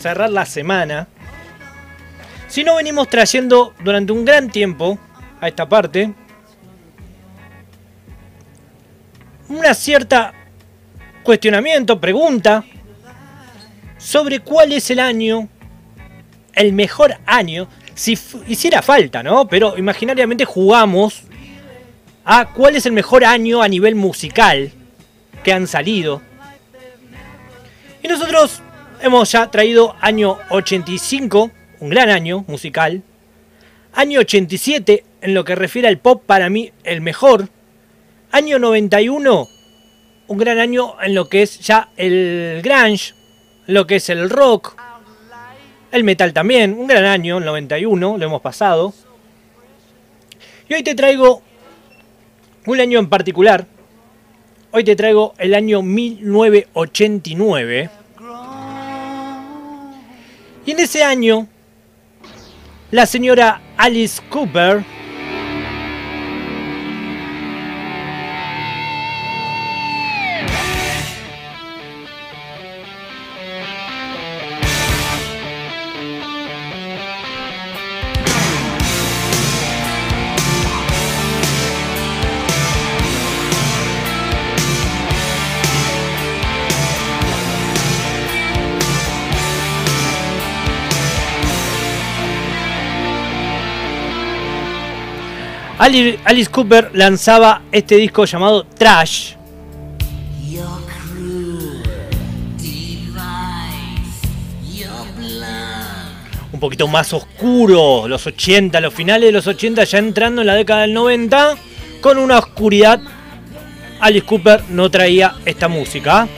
cerrar la semana, si no venimos trayendo durante un gran tiempo a esta parte una cierta cuestionamiento, pregunta sobre cuál es el año, el mejor año, si hiciera falta, ¿no? Pero imaginariamente jugamos a cuál es el mejor año a nivel musical que han salido. Y nosotros hemos ya traído año 85, un gran año musical. Año 87, en lo que refiere al pop, para mí el mejor. Año 91, un gran año en lo que es ya el grunge, lo que es el rock, el metal también, un gran año, el 91, lo hemos pasado. Y hoy te traigo un año en particular. Hoy te traigo el año 1989. Y en ese año, la señora Alice Cooper Alice Cooper lanzaba este disco llamado Trash. Un poquito más oscuro, los 80, los finales de los 80, ya entrando en la década del 90, con una oscuridad. Alice Cooper no traía esta música.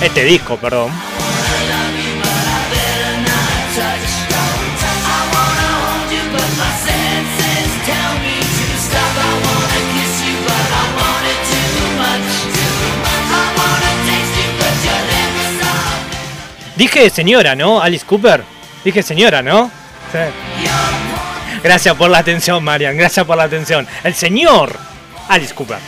Este disco, perdón. Dije señora, ¿no? Alice Cooper. Dije señora, ¿no? Sí. Gracias por la atención, Marian. Gracias por la atención. El señor Alice Cooper.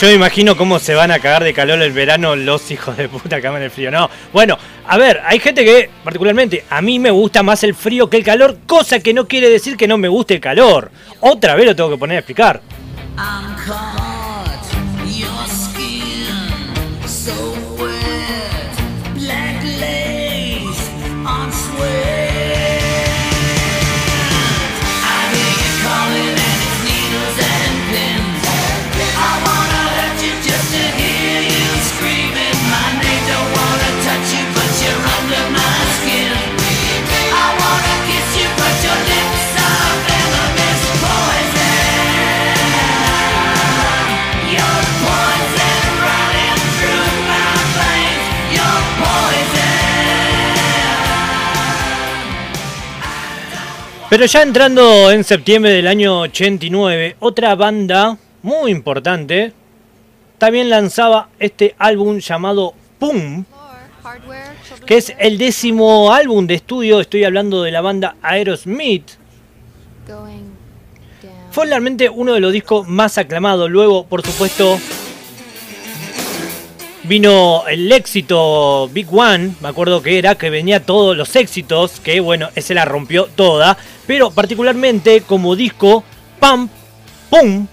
Yo me imagino cómo se van a cagar de calor el verano los hijos de puta que aman el frío. No, bueno, a ver, hay gente que, particularmente, a mí me gusta más el frío que el calor, cosa que no quiere decir que no me guste el calor. Otra vez lo tengo que poner a explicar. Pero ya entrando en septiembre del año 89, otra banda muy importante también lanzaba este álbum llamado Pum, que es el décimo álbum de estudio, estoy hablando de la banda Aerosmith. Fue realmente uno de los discos más aclamados, luego por supuesto vino el éxito Big One, me acuerdo que era, que venía todos los éxitos, que bueno, ese la rompió toda, pero particularmente como disco, Pam, Pum,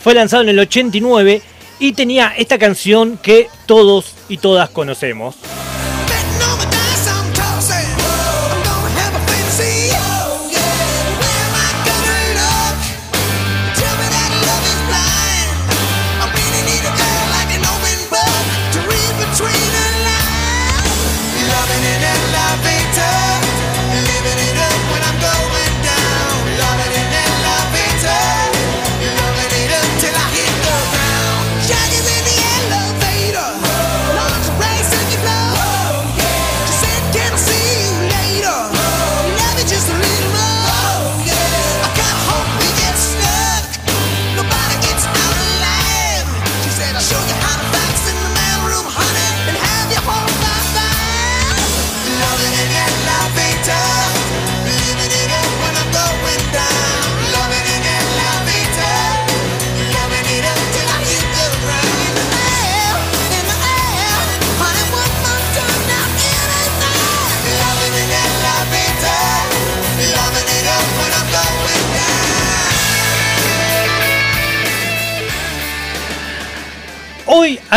fue lanzado en el 89 y tenía esta canción que todos y todas conocemos.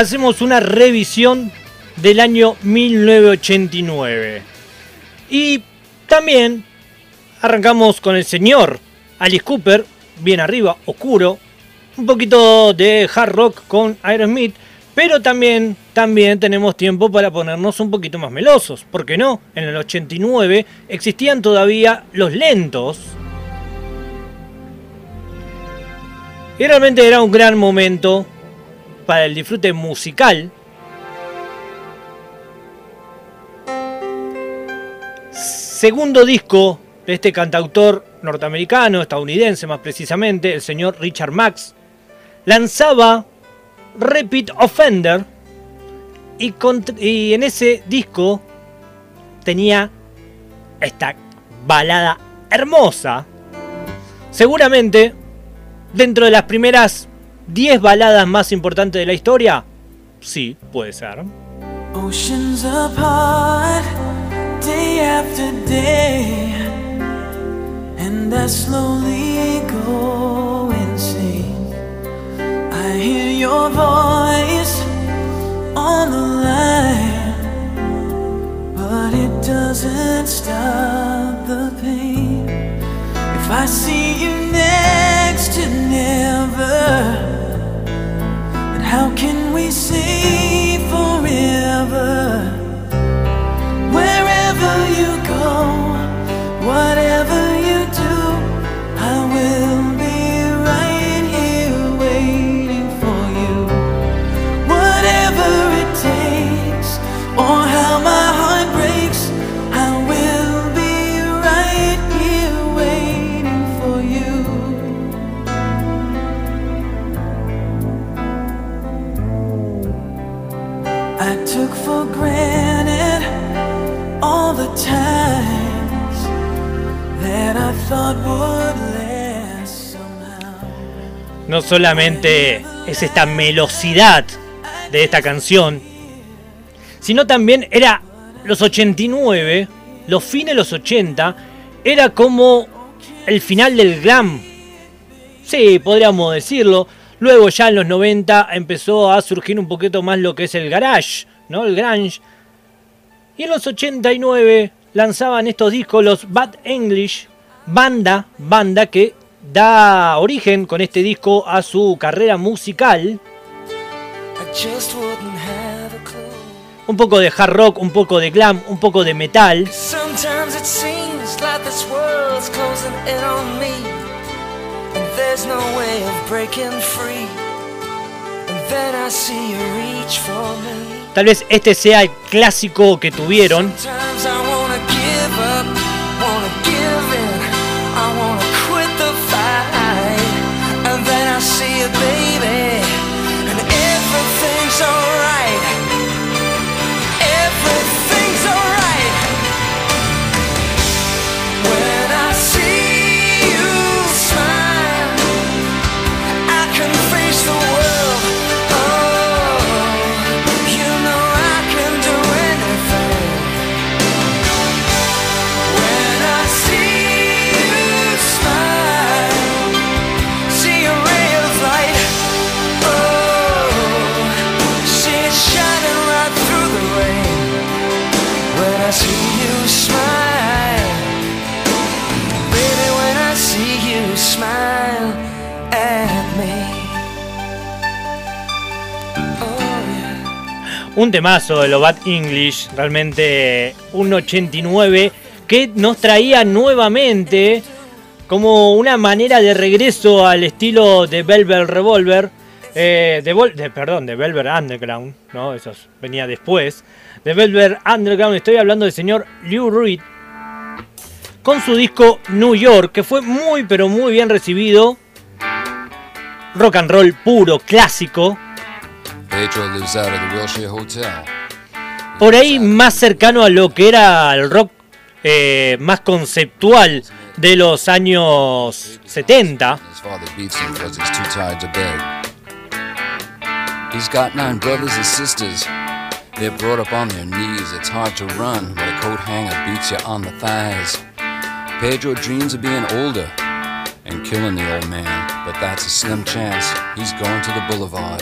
Hacemos una revisión del año 1989. Y también arrancamos con el señor Alice Cooper, bien arriba, oscuro. Un poquito de hard rock con Aerosmith. Pero también, también tenemos tiempo para ponernos un poquito más melosos. ¿Por qué no? En el 89 existían todavía los lentos. Y realmente era un gran momento para el disfrute musical. Segundo disco de este cantautor norteamericano, estadounidense más precisamente, el señor Richard Max, lanzaba Repeat Offender y, y en ese disco tenía esta balada hermosa. Seguramente dentro de las primeras 10 baladas más importantes de la historia? Sí, puede ser. Oceans apart, day after day, and I slowly go insane. I hear your voice on the line, but it doesn't stop the pain. If I see you next to never. But How can we say forever? No solamente es esta melosidad de esta canción, sino también era los 89, los fines de los 80, era como el final del glam. Sí, podríamos decirlo. Luego ya en los 90 empezó a surgir un poquito más lo que es el garage, ¿no? El grunge. Y en los 89 lanzaban estos discos los Bad English, banda, banda que da origen con este disco a su carrera musical. Un poco de hard rock, un poco de glam, un poco de metal. Tal vez este sea el clásico que tuvieron. Un temazo de lo Bad English, realmente un 89 que nos traía nuevamente como una manera de regreso al estilo de Velvet Revolver, eh, de- perdón, de Velvet Underground, ¿no? Eso venía después. De Velvet Underground, estoy hablando del señor Lou Reed, con su disco New York, que fue muy pero muy bien recibido. Rock and roll puro, clásico. Pedro lives out of the Wilshire Hotel. Por ahí más cercano a lo que era el rock eh, más conceptual de los años 70. His father beats him because he's too tired to beg. He's got nine brothers and sisters. They're brought up on their knees. It's hard to run when a coat hanger beats you on the thighs. Pedro dreams of being older and killing the old man, but that's a slim chance. He's going to the boulevard.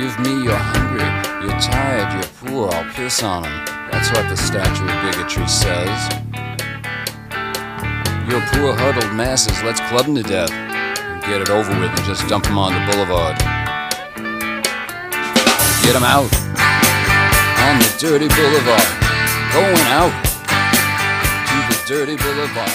Give me you're hungry, you're tired, you're poor, I'll piss on 'em. That's what the statue of bigotry says. You're poor huddled masses, let's club 'em to death. And get it over with and just dump 'em on the boulevard. Get 'em out on the dirty boulevard. Going out to the dirty boulevard.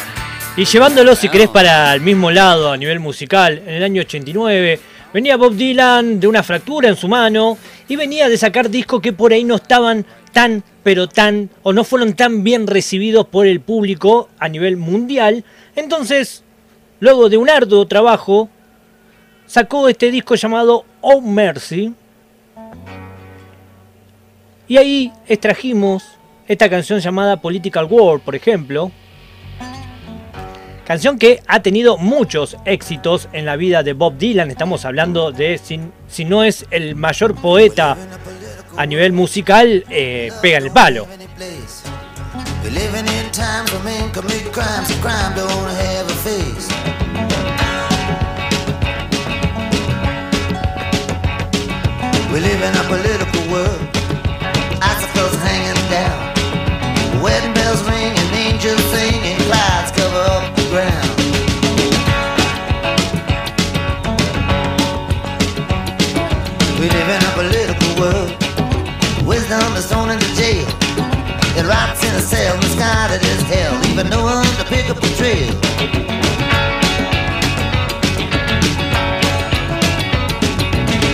Y llevándolo, si querés, para el mismo lado a nivel musical, en el año 89, venía Bob Dylan de una fractura en su mano y venía de sacar discos que por ahí no estaban tan, pero tan, o no fueron tan bien recibidos por el público a nivel mundial. Entonces, luego de un arduo trabajo, sacó este disco llamado Oh Mercy. Y ahí extrajimos esta canción llamada Political War, por ejemplo. Canción que ha tenido muchos éxitos en la vida de Bob Dylan. Estamos hablando de, si, no es el mayor poeta a nivel musical, eh, pega el palo. In a political world, trail.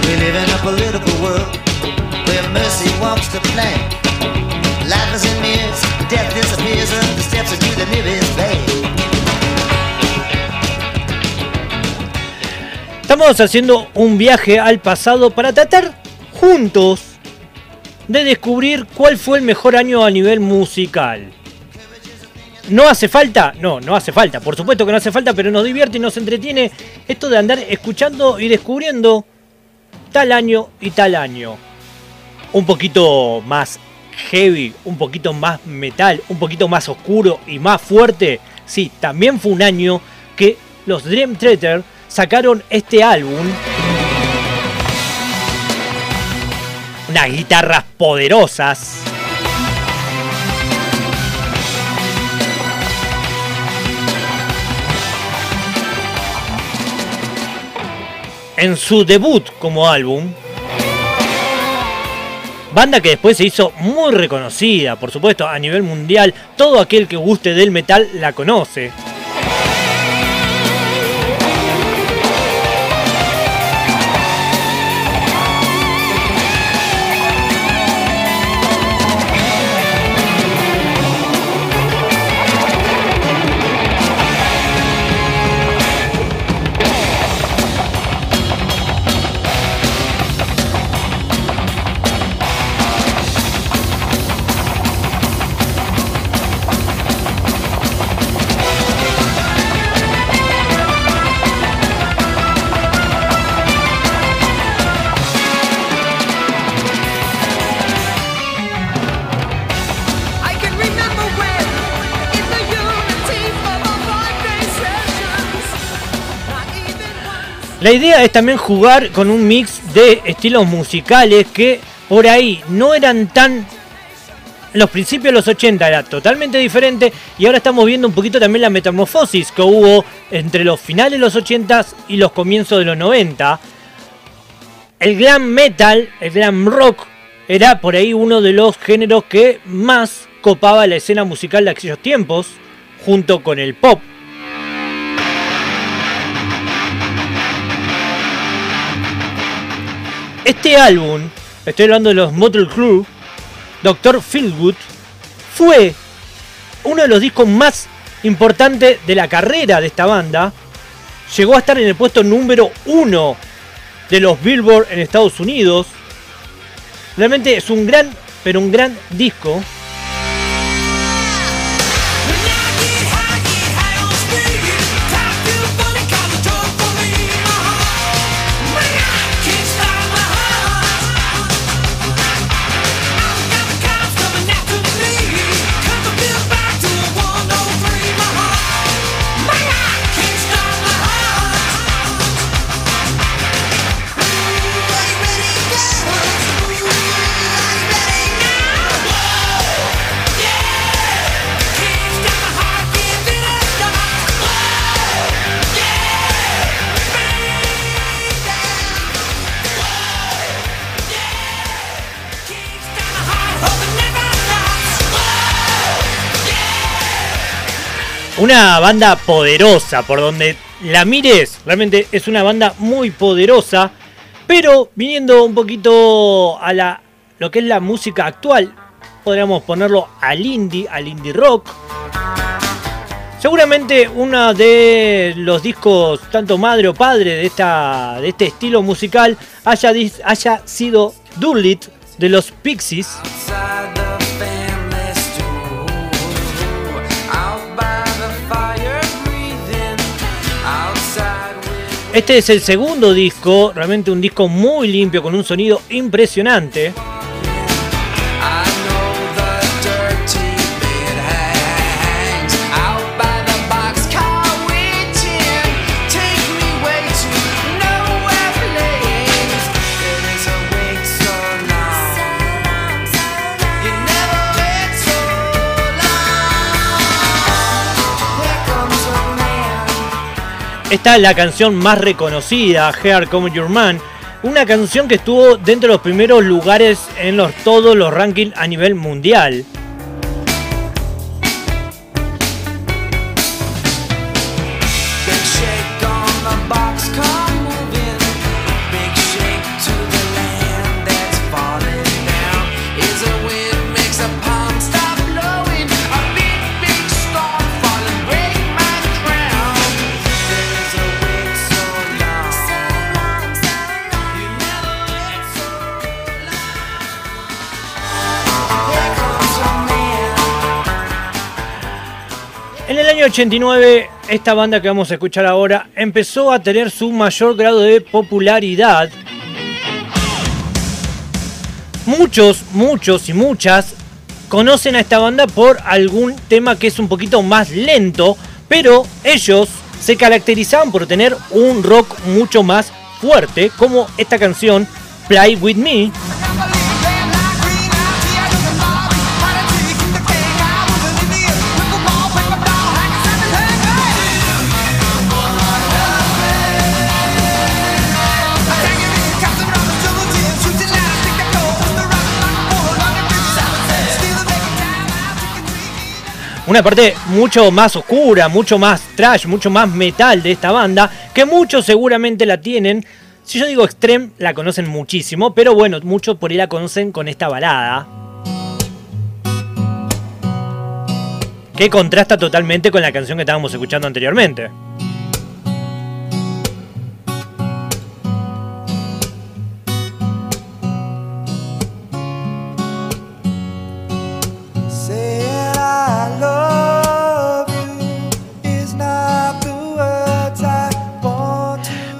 We live in a political world where mercy walks the plank. Life is in mirrors, death disappears up the steps into the nearest bay. Estamos haciendo un viaje al pasado para tratar juntos de descubrir cuál fue el mejor año a nivel musical. ¿No hace falta? No, no hace falta. Por supuesto que no hace falta, pero nos divierte y nos entretiene esto de andar escuchando y descubriendo tal año y tal año. Un poquito más heavy, un poquito más metal, un poquito más oscuro y más fuerte. Sí, también fue un año que los Dream Theater sacaron este álbum. Unas guitarras poderosas. En su debut como álbum. Banda que después se hizo muy reconocida, por supuesto, a nivel mundial. Todo aquel que guste del metal la conoce. La idea es también jugar con un mix de estilos musicales que por ahí no eran tan... Los principios de los 80 era totalmente diferente y ahora estamos viendo un poquito también la metamorfosis que hubo entre los finales de los 80 y los comienzos de los 90. El glam metal, el glam rock, era por ahí uno de los géneros que más copaba la escena musical de aquellos tiempos, junto con el pop. Este álbum, estoy hablando de los Motor Crew, Dr. Feelgood, fue uno de los discos más importantes de la carrera de esta banda. Llegó a estar en el puesto número uno de los Billboard en Estados Unidos. Realmente es un gran, pero un gran disco. Banda poderosa, por donde la mires, realmente es una banda muy poderosa, pero viniendo un poquito a la, lo que es la música actual, podríamos ponerlo al indie, al indie rock. Seguramente uno de los discos, tanto madre o padre de, esta, de este estilo musical, haya, haya sido Dullit de los Pixies. Este es el segundo disco, realmente un disco muy limpio con un sonido impresionante. Man. Esta es la canción más reconocida, Here Come Your Man. Una canción que estuvo dentro de los primeros lugares en los, todos los rankings a nivel mundial. 89, esta banda que vamos a escuchar ahora empezó a tener su mayor grado de popularidad. Muchos, muchos y muchas conocen a esta banda por algún tema que es un poquito más lento, pero ellos se caracterizaban por tener un rock mucho más fuerte, como esta canción Play With Me. Una parte mucho más oscura, mucho más trash, mucho más metal de esta banda, que muchos seguramente la tienen. Si yo digo extreme, la conocen muchísimo, pero bueno, muchos por ahí la conocen con esta balada. Que contrasta totalmente con la canción que estábamos escuchando anteriormente.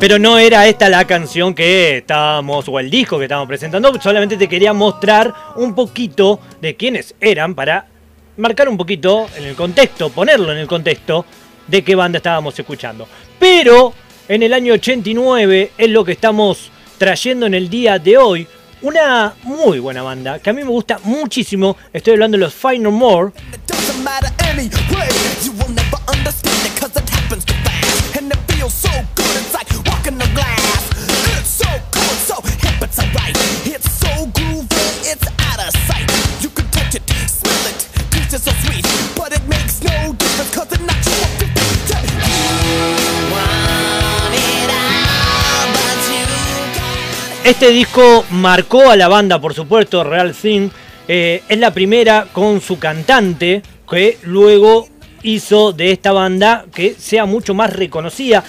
Pero no era esta la canción que estábamos, o el disco que estábamos presentando, solamente te quería mostrar un poquito de quiénes eran para marcar un poquito en el contexto, ponerlo en el contexto de qué banda estábamos escuchando. Pero en el año 89 es lo que estamos trayendo en el día de hoy. Una muy buena banda que a mí me gusta muchísimo. Estoy hablando de los Fight No More. Este disco marcó a la banda, por supuesto, Real Thing. Eh, es la primera con su cantante que luego hizo de esta banda que sea mucho más reconocida.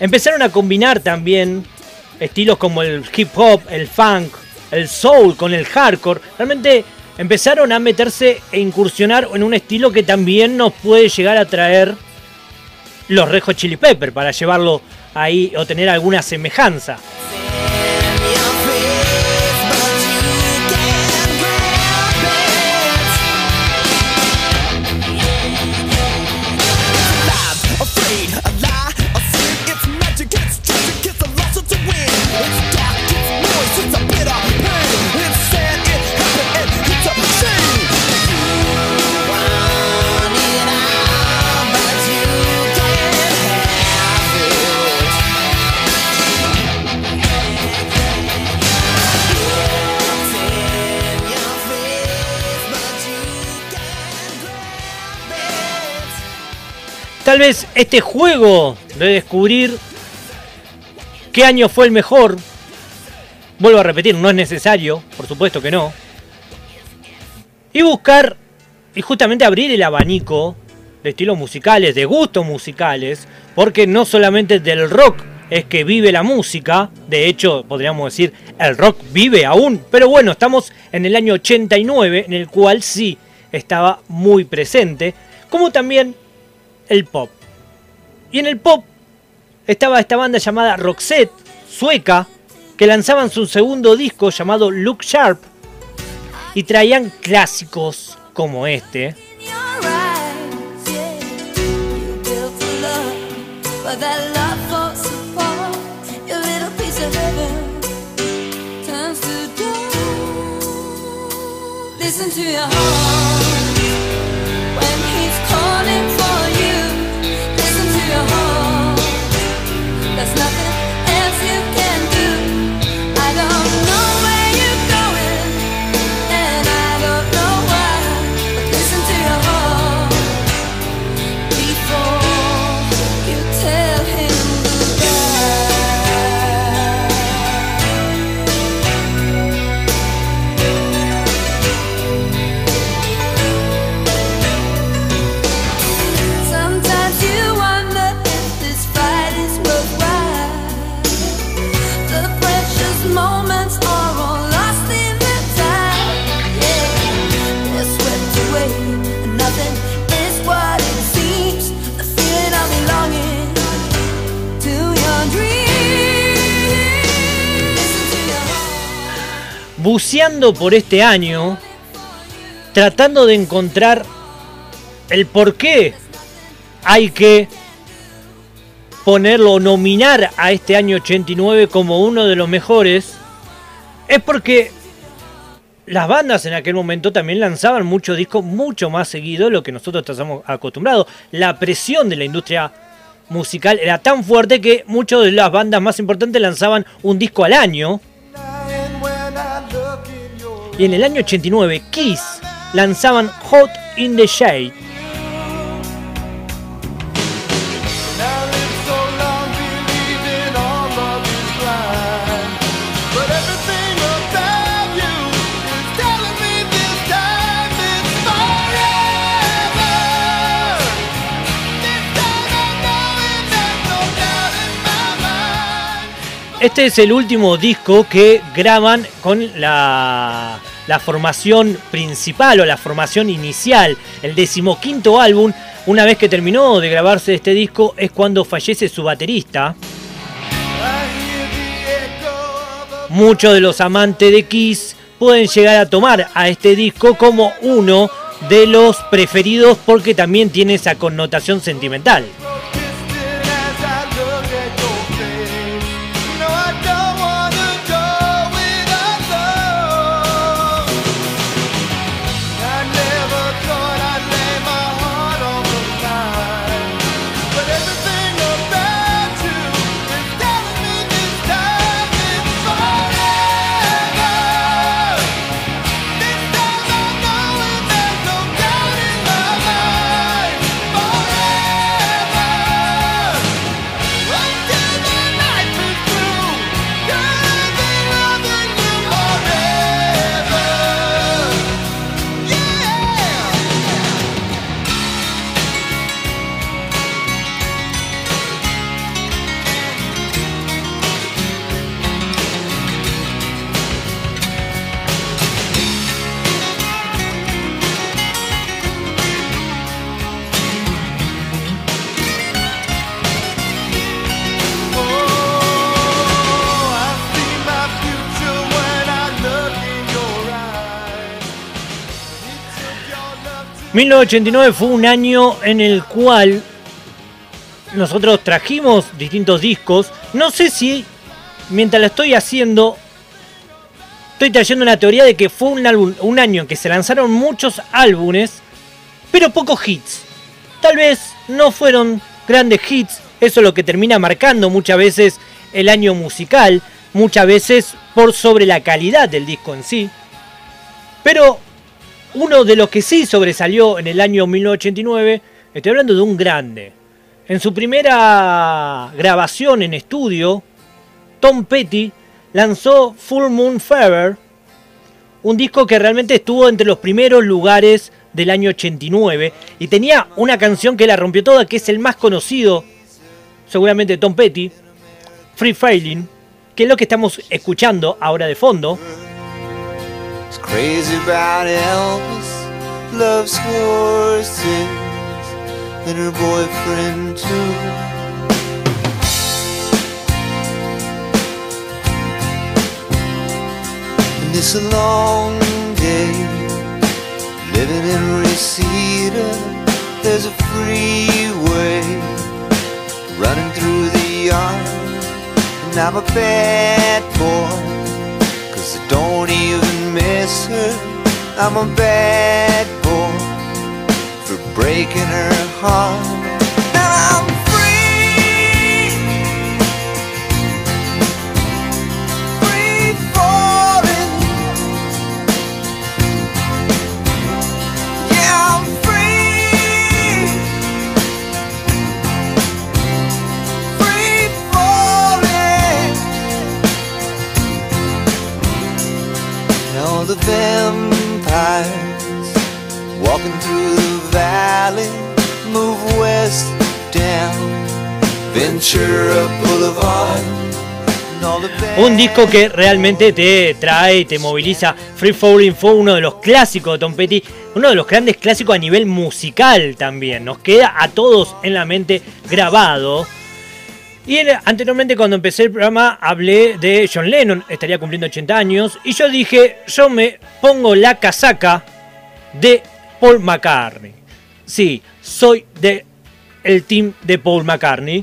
Empezaron a combinar también estilos como el hip hop, el funk, el soul con el hardcore, realmente empezaron a meterse e incursionar en un estilo que también nos puede llegar a traer los Red Hot Chili Pepper para llevarlo ahí o tener alguna semejanza. Tal vez este juego de descubrir qué año fue el mejor, vuelvo a repetir, no es necesario, por supuesto que no, y buscar y justamente abrir el abanico de estilos musicales, de gustos musicales, porque no solamente del rock es que vive la música, de hecho podríamos decir el rock vive aún, pero bueno, estamos en el año 89 en el cual sí estaba muy presente, como también el pop. Y en el pop estaba esta banda llamada Roxette, sueca, que lanzaban su segundo disco llamado Look Sharp y traían clásicos como este. Your heart. Por este año, tratando de encontrar el por qué hay que ponerlo o nominar a este año 89 como uno de los mejores, es porque las bandas en aquel momento también lanzaban muchos discos mucho más seguido de lo que nosotros estamos acostumbrados. La presión de la industria musical era tan fuerte que muchas de las bandas más importantes lanzaban un disco al año. Y en el año 89, Kiss lanzaban Hot in the Shade. Este es el último disco que graban con la, la formación principal o la formación inicial. El decimoquinto álbum, una vez que terminó de grabarse este disco, es cuando fallece su baterista. Muchos de los amantes de Kiss pueden llegar a tomar a este disco como uno de los preferidos porque también tiene esa connotación sentimental. 1989 fue un año en el cual nosotros trajimos distintos discos. No sé si mientras lo estoy haciendo, estoy trayendo una teoría de que fue un, un año en que se lanzaron muchos álbumes, pero pocos hits. Tal vez no fueron grandes hits, eso es lo que termina marcando muchas veces el año musical, muchas veces por sobre la calidad del disco en sí. Pero uno de los que sí sobresalió en el año 1989, estoy hablando de un grande. En su primera grabación en estudio, Tom Petty lanzó Full Moon Fever, un disco que realmente estuvo entre los primeros lugares del año 89 y tenía una canción que la rompió toda, que es el más conocido, seguramente Tom Petty, Free Failing, que es lo que estamos escuchando ahora de fondo. He's crazy about Elvis, loves horses, and her boyfriend too. And it's a long day living in Reseda. There's a freeway running through the yard, and I'm a bad boy. Cause I don't I'm a bad boy for breaking her heart. Move west down Ventura Boulevard. Un disco que realmente te trae, te moviliza. Free Falling fue uno de los clásicos de Tom Petty, uno de los grandes clásicos a nivel musical también. Nos queda a todos en la mente grabado. Y en- anteriormente cuando empecé el programa hablé de John Lennon, estaría cumpliendo 80 años, y yo dije, yo me pongo la casaca de Paul McCartney. Sí, soy de el team de Paul McCartney,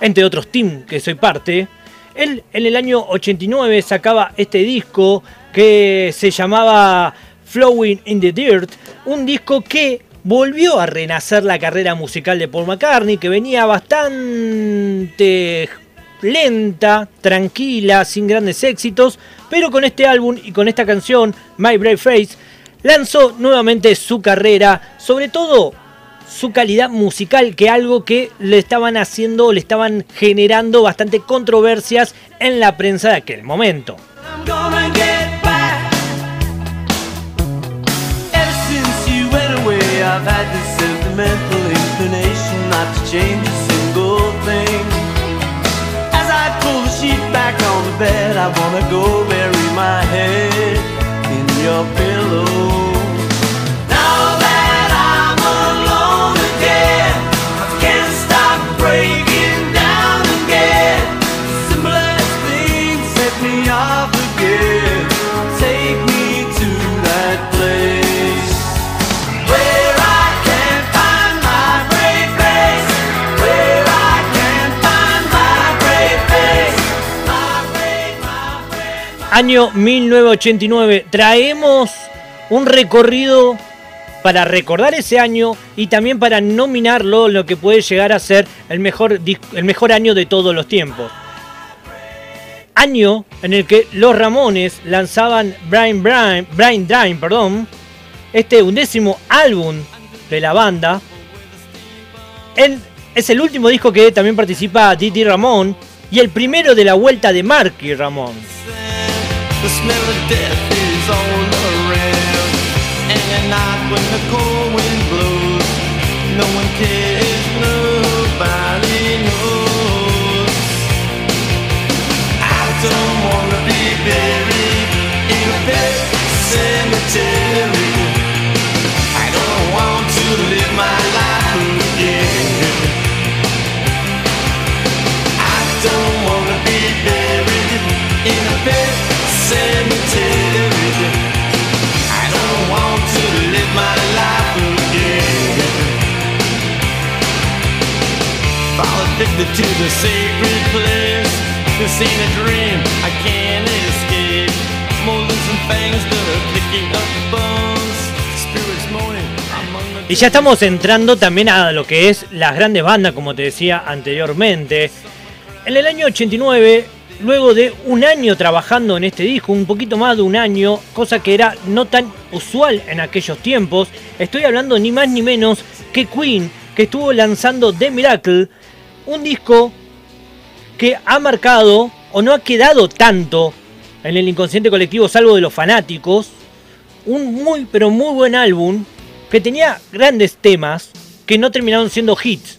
entre otros team que soy parte. Él en el año 89 sacaba este disco que se llamaba Flowing in the Dirt, un disco que volvió a renacer la carrera musical de Paul McCartney, que venía bastante lenta, tranquila, sin grandes éxitos, pero con este álbum y con esta canción, My Brave Face, lanzó nuevamente su carrera, sobre todo su calidad musical, que algo que le estaban haciendo, le estaban generando bastante controversias en la prensa de aquel momento. I wanna go bury my head in your pillow. Año 1989, traemos un recorrido para recordar ese año y también para nominarlo lo que puede llegar a ser el mejor, el mejor año de todos los tiempos. Año en el que los Ramones lanzaban Brian Brian, Brian Dime, perdón, este undécimo álbum de la banda. Es el último disco que también participa Didi Ramón y el primero de la vuelta de Marky Ramón. cemetery. I don't want to live my life again. I don't wanna be buried in a cemetery. I don't want to live my life again. Addicted to the sacred place. This ain't a dream. I can't. Y ya estamos entrando también a lo que es las grandes bandas, como te decía anteriormente. En el año 89, luego de un año trabajando en este disco, un poquito más de un año, cosa que era no tan usual en aquellos tiempos, estoy hablando ni más ni menos que Queen, que estuvo lanzando The Miracle, un disco que ha marcado o no ha quedado tanto en el inconsciente colectivo, salvo de los fanáticos, un muy pero muy buen álbum que tenía grandes temas que no terminaron siendo hits.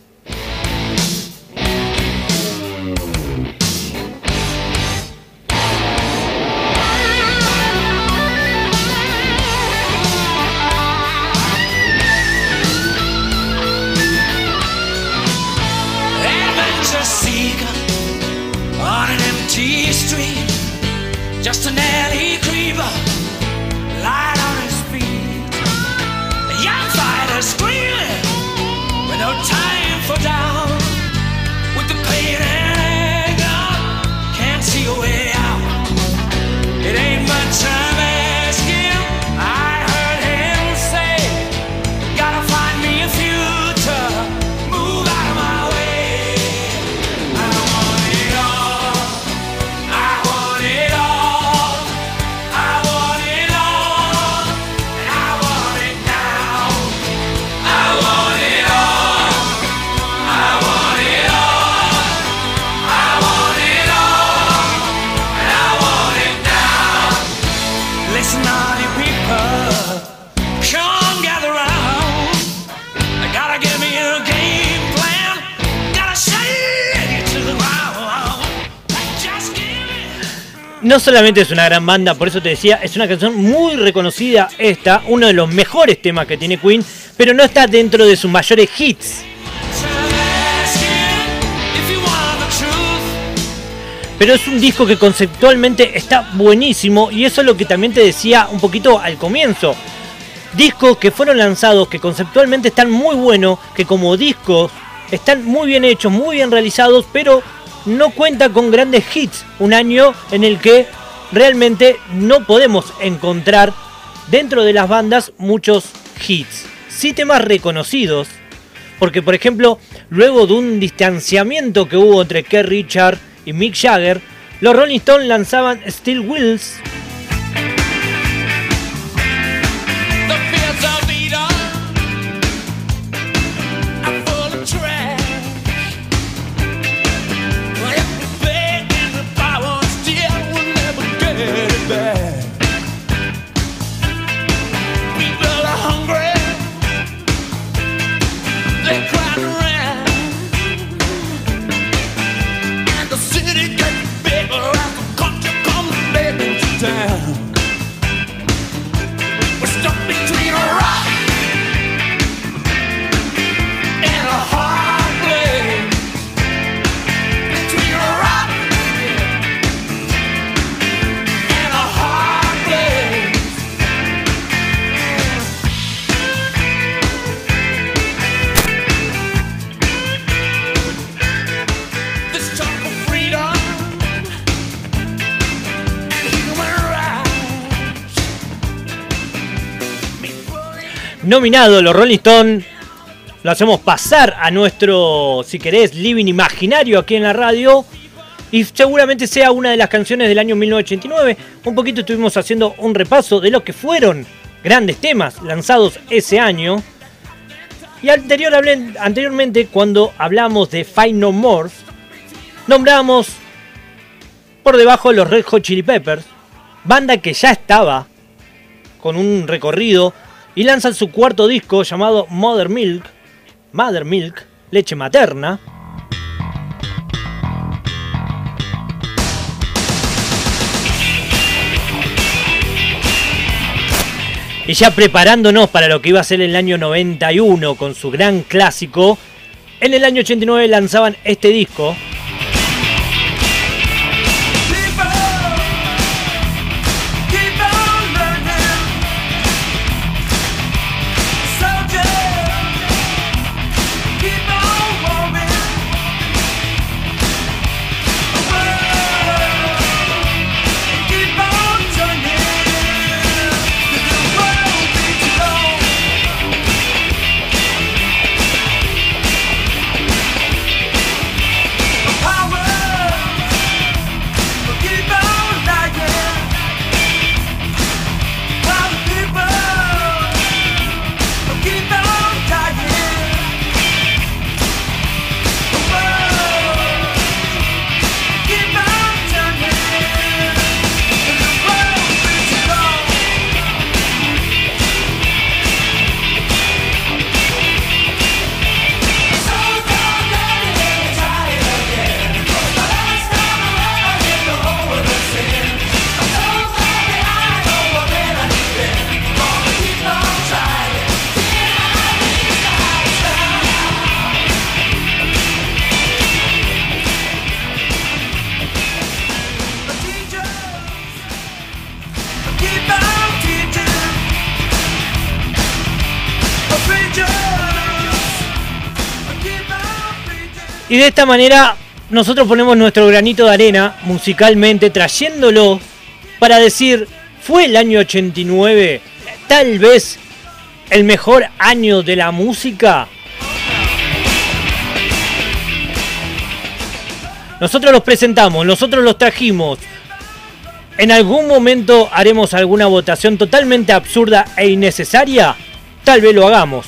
No solamente es una gran banda, por eso te decía, es una canción muy reconocida esta, uno de los mejores temas que tiene Queen, pero no está dentro de sus mayores hits. Pero es un disco que conceptualmente está buenísimo y eso es lo que también te decía un poquito al comienzo. Discos que fueron lanzados que conceptualmente están muy buenos, que como discos están muy bien hechos, muy bien realizados, pero no cuenta con grandes hits. Un año en el que realmente no podemos encontrar dentro de las bandas muchos hits. Sí reconocidos, porque por ejemplo, luego de un distanciamiento que hubo entre Keith Richard y Mick Jagger, los Rolling Stones lanzaban Steel Wheels, nominado los Rolling Stones. Lo hacemos pasar a nuestro, si querés, living imaginario aquí en la radio. Y seguramente sea una de las canciones del año 1989. Un poquito estuvimos haciendo un repaso de lo que fueron grandes temas lanzados ese año. Y anteriormente, cuando hablamos de Fight No More, nombramos por debajo los Red Hot Chili Peppers, banda que ya estaba con un recorrido y lanzan su cuarto disco llamado Mother Milk, Mother Milk, leche materna. Y ya preparándonos para lo que iba a ser el año 91 con su gran clásico, en el año 89 lanzaban este disco. De esta manera nosotros ponemos nuestro granito de arena musicalmente trayéndolo para decir, fue el año 89 tal vez el mejor año de la música. Nosotros los presentamos, nosotros los trajimos. En algún momento haremos alguna votación totalmente absurda e innecesaria. Tal vez lo hagamos.